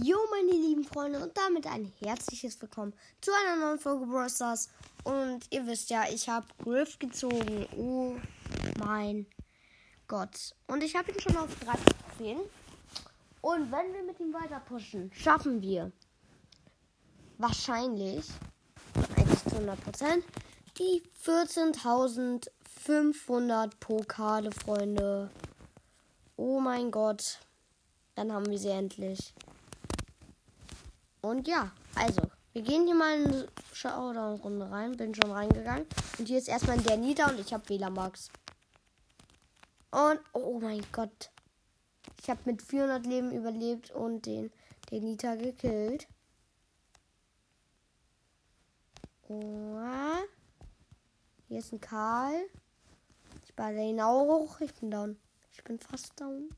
Jo, meine lieben Freunde, und damit ein herzliches Willkommen zu einer neuen Folge Brawl Stars. Und ihr wisst ja, ich habe Griff gezogen. Oh mein Gott. Und ich habe ihn schon auf 3 Trophäen. Und wenn wir mit ihm weiter pushen, schaffen wir wahrscheinlich, eigentlich zu 100%, die 14.500 Pokale, Freunde. Oh mein Gott. Dann haben wir sie endlich. Und ja, also, wir gehen hier mal in Showdown-Runde rein. Bin schon reingegangen. Und hier ist erstmal der Nieder und ich habe WLAN-Max. Und, oh mein Gott. Ich habe mit 400 Leben überlebt und den, den Nita gekillt. Oh. Hier ist ein Karl. Ich balle ihn auch hoch. Ich bin down. Ich bin fast down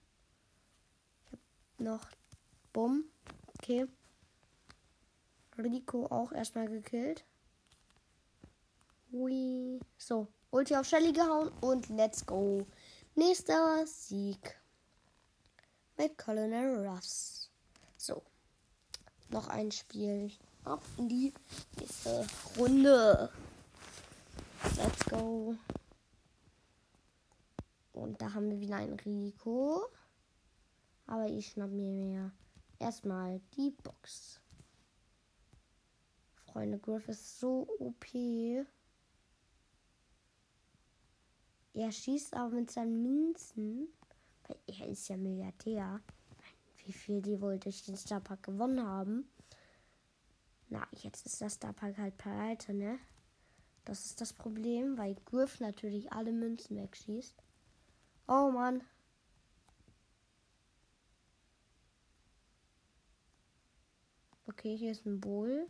noch Bumm. Okay. Rico auch erstmal gekillt. Hui. So, Ulti auf Shelly gehauen und let's go. Nächster Sieg. Mit Colonel Russ. So. Noch ein Spiel. Ab in die nächste Runde. Let's go. Und da haben wir wieder einen Rico. Aber ich schnapp mir mehr. Erstmal die Box. Freunde, Griff ist so OP. Er schießt aber mit seinen Münzen. Weil er ist ja Milliardär. Wie viel die wohl durch den Starpark gewonnen haben. Na, jetzt ist das Starpark halt pleite, ne? Das ist das Problem, weil Griff natürlich alle Münzen wegschießt. Oh Mann. Okay, hier ist ein Bull.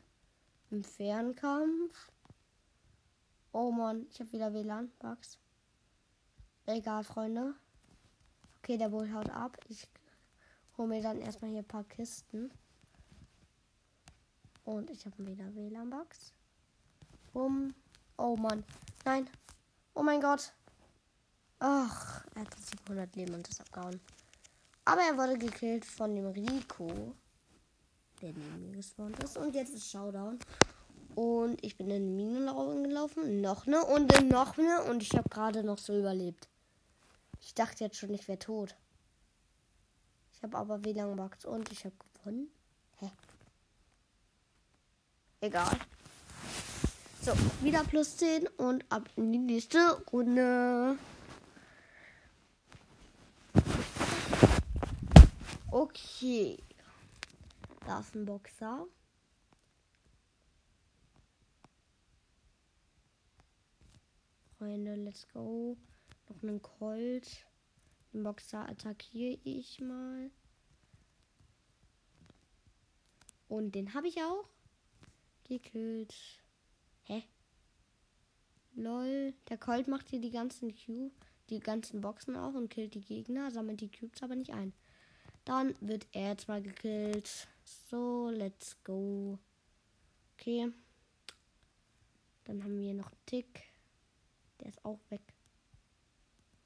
Im Fernkampf. Oh Mann, ich habe wieder WLAN-Bugs. Egal, Freunde. Okay, der Bull haut ab. Ich hole mir dann erstmal hier ein paar Kisten. Und ich habe wieder WLAN-Bugs. Um. Oh Mann. Nein. Oh mein Gott. Ach, er hat 700 Leben und ist abgehauen. Aber er wurde gekillt von dem Rico der neben mir gespawnt ist. Und jetzt ist Showdown. Und ich bin in die Minen gelaufen. Noch eine und noch eine. Und ich habe gerade noch so überlebt. Ich dachte jetzt schon, ich wäre tot. Ich habe aber WLAN-Bugs und ich habe gewonnen. Hä? Egal. So, wieder plus 10 und ab in die nächste Runde. Okay. Boxer. Freunde, let's go. Noch einen Colt. Den Boxer attackiere ich mal. Und den habe ich auch gekillt. Hä? Lol. Der Colt macht hier die ganzen Q, die ganzen Boxen auch und killt die Gegner, sammelt die Cubes aber nicht ein. Dann wird er jetzt mal gekillt. So, let's go. Okay. Dann haben wir noch einen Tick. Der ist auch weg.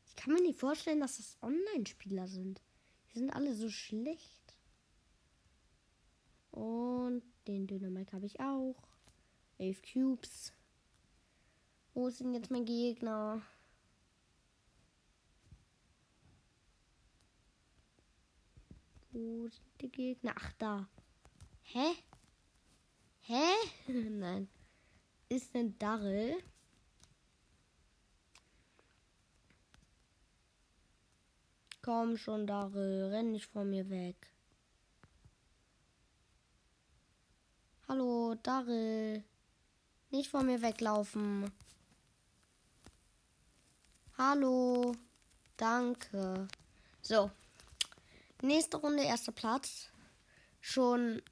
Ich kann mir nicht vorstellen, dass das Online-Spieler sind. Die sind alle so schlecht. Und den Dynamik habe ich auch. Elf Cubes. Wo ist denn jetzt mein Gegner? Wo sind die Gegner? Ach, da. Hä? Hä? Nein. Ist denn Darrell? Komm schon, Darrell. Renn nicht vor mir weg. Hallo, Darrell. Nicht vor mir weglaufen. Hallo. Danke. So, Nächste Runde, erster Platz. Schon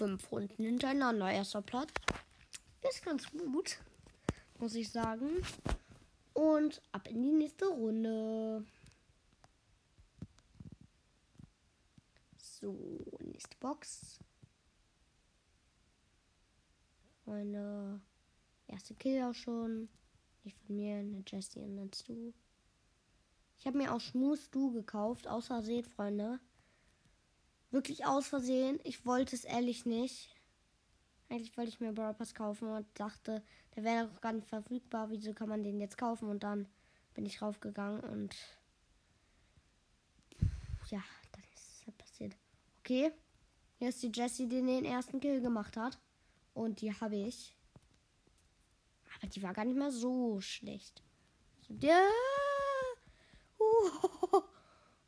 fünf Runden hintereinander, erster Platz. Ist ganz gut, muss ich sagen. Und ab in die nächste Runde. So, nächste Box. Meine erste Kill auch schon. Nicht von mir, eine Jessie und dann du. Ich habe mir auch Schmus Du gekauft, außer seht, Freunde. Wirklich aus Versehen. Ich wollte es ehrlich nicht. Eigentlich wollte ich mir Brawl Pass kaufen und dachte, der wäre doch gar nicht verfügbar. Wieso kann man den jetzt kaufen? Und dann bin ich raufgegangen und ja, dann ist es halt passiert. Okay, hier ist die Jessie, die den ersten Kill gemacht hat. Und die habe ich. Aber die war gar nicht mehr so schlecht. Der.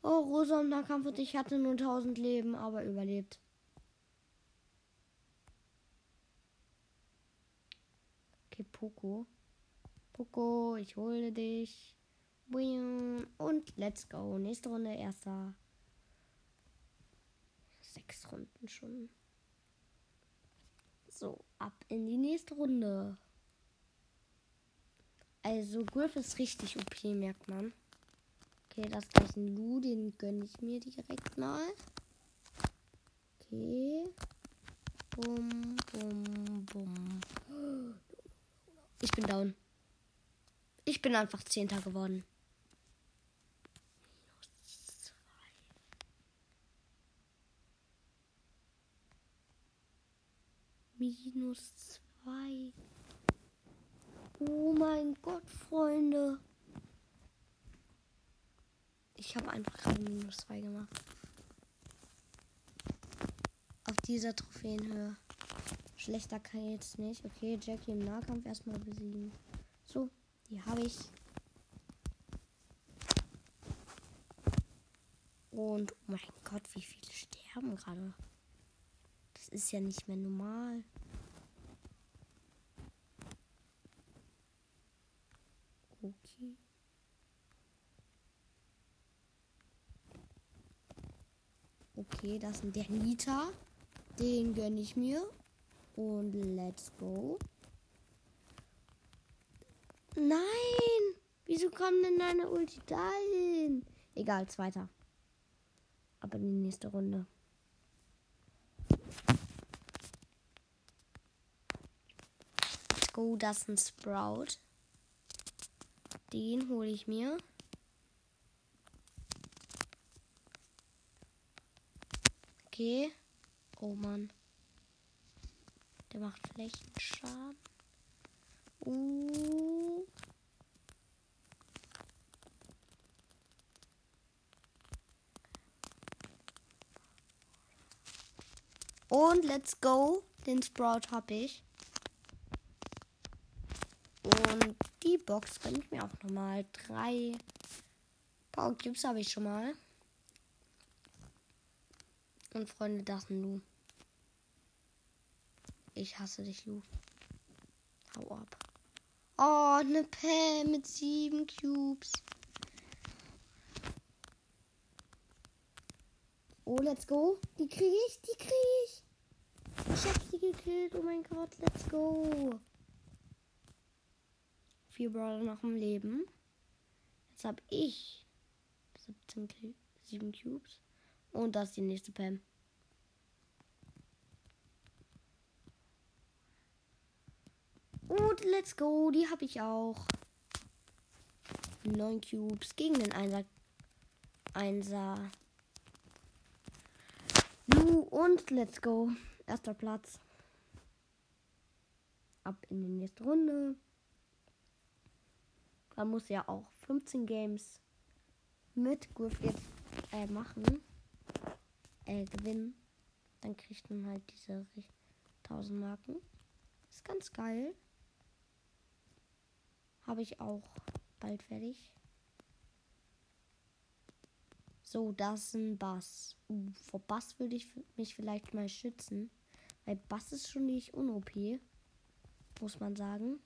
Oh, Rosa im Nahkampf und ich hatte nur 1000 Leben, aber überlebt. Okay, Poco. Poco, ich hole dich. Und let's go. Nächste Runde, erster. Sechs Runden schon. So, ab in die nächste Runde. Also, Griff ist richtig OP, merkt man. Okay, das ist ein Lu, den gönne ich mir direkt mal. Okay. Bum, bum, bum. Ich bin down. Ich bin einfach Zehnter geworden. Minus zwei. Oh mein Gott, Freunde. Ich habe einfach gerade minus zwei gemacht. Auf dieser Trophäenhöhe. Schlechter kann jetzt nicht. Okay, Jackie im Nahkampf erstmal besiegen. So, die habe ich. Und oh mein Gott, wie viele sterben gerade. Das ist ja nicht mehr normal. Okay. Okay, das ist der Nita. Den gönne ich mir. Und let's go. Nein! Wieso kommt denn deine Ulti dahin? Egal, zweiter. Aber in die nächste Runde. Let's go, das ist ein Sprout. Den hole ich mir. Okay. Oh Mann. Der macht Flächenschaden. Uh. Und let's go. Den Sprout habe ich. Und die Box bringt mir auch nochmal. Drei Power Cubes habe ich schon mal. Und Freunde, ein Lu. Ich hasse dich, Lu. Hau ab. Oh, eine Pam mit sieben Cubes. Oh, let's go. Die kriege ich, die kriege ich. Ich hab sie gekillt. Oh mein Gott, let's go. Vier Brawler noch im Leben. Jetzt habe ich 17 7 Cubes. Und das ist die nächste Pam. Und let's go, die habe ich auch. 9 Cubes gegen den Einser. Einser. Lu und let's go. Erster Platz. Ab in die nächste Runde. Man muss ja auch 15 Games mit Griff jetzt äh, machen äh, gewinnen, dann kriegt man halt diese 1000 Marken. Ist ganz geil. Habe ich auch bald fertig. So, das ist ein Bass. Uh, vor Bass würde ich mich vielleicht mal schützen. Weil Bass ist schon nicht un-OP. Muss man sagen.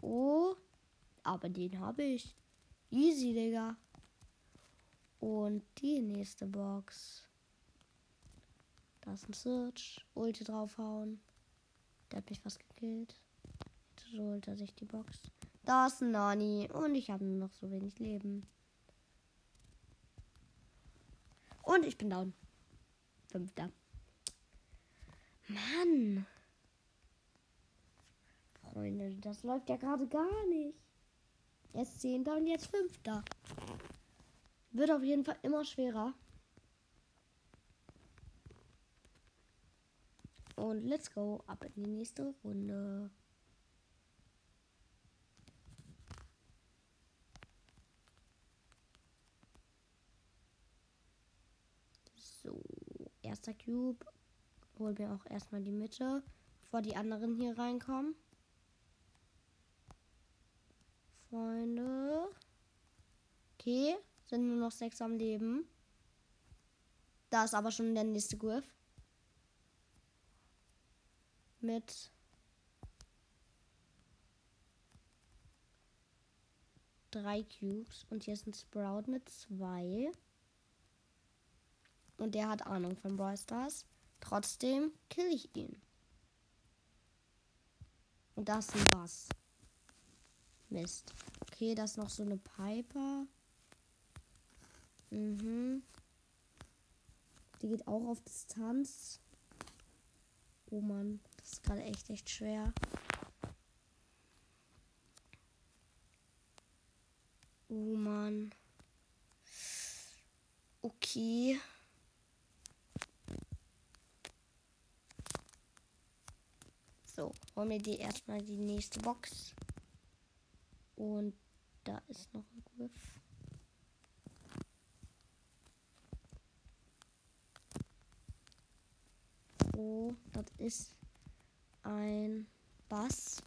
Oh, aber den habe ich. Easy, Digga. Und die nächste Box. Da ist ein Search. Ulti draufhauen. Der hat mich fast gekillt. Jetzt holt er sich die Box. Da ist ein Nani. Und ich habe nur noch so wenig Leben. Und ich bin down. Fünfter. Mann. Freunde, das läuft ja gerade gar nicht. Jetzt zehnter und jetzt fünfter. Wird auf jeden Fall immer schwerer. Und let's go ab in die nächste Runde. So, erster Cube. Holen wir auch erstmal die Mitte, bevor die anderen hier reinkommen. Freunde. Okay, sind nur noch sechs am Leben. Da ist aber schon der nächste Griff. Mit drei Cubes. Und hier ist ein Sprout mit zwei. Und der hat Ahnung von Brawl Stars. Trotzdem kill ich ihn. Und das ist ein Bass. Mist. Okay, das ist noch so eine Piper. Mhm. Die geht auch auf Distanz. Oh Mann, das ist gerade echt, echt schwer. Oh Mann. Okay. So, holen wir die erstmal die nächste Box. Und da ist noch ein Griff. Oh, das ist ein Bass.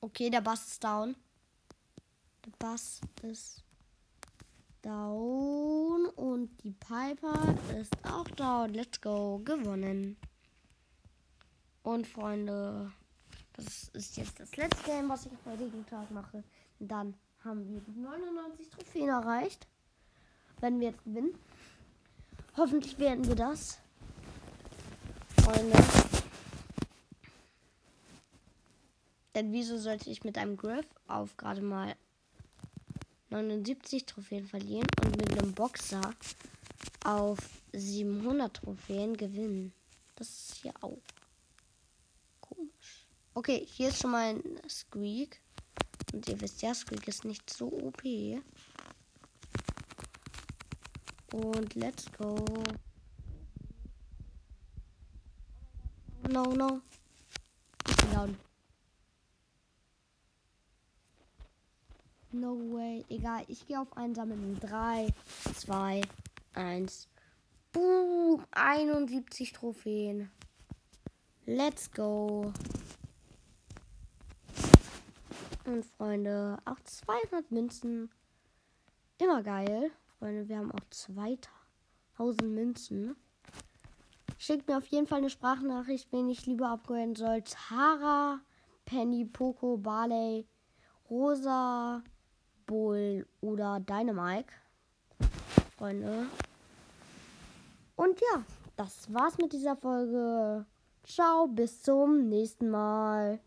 Okay, der Bass ist down. Der Bass ist down und die Piper ist auch down. Let's go, gewonnen. Und Freunde, das ist jetzt das letzte Game, was ich am heutigen Tag mache. Dann haben wir 99 Trophäen erreicht. Wenn wir jetzt gewinnen. Hoffentlich werden wir das. Freunde. Denn wieso sollte ich mit einem Griff auf gerade mal 79 Trophäen verlieren und mit einem Boxer auf 700 Trophäen gewinnen? Das ist hier auch komisch. Okay, hier ist schon mal ein Squeak. Und ihr wisst ja, Squeak ist nicht so OP. Und let's go. No, no. Ich bin down. No way. Egal, ich gehe auf einsammeln. 3, 2, 1. Boom. 71 Trophäen. Let's go. Und Freunde, auch 200 Münzen. Immer geil. Freunde, wir haben auch 2000 Münzen. Schickt mir auf jeden Fall eine Sprachnachricht, wen ich lieber abgeholen soll. Tara, Penny, Poco, Barley, Rosa, Bull oder Dynamike. Freunde. Und ja, das war's mit dieser Folge. Ciao, bis zum nächsten Mal.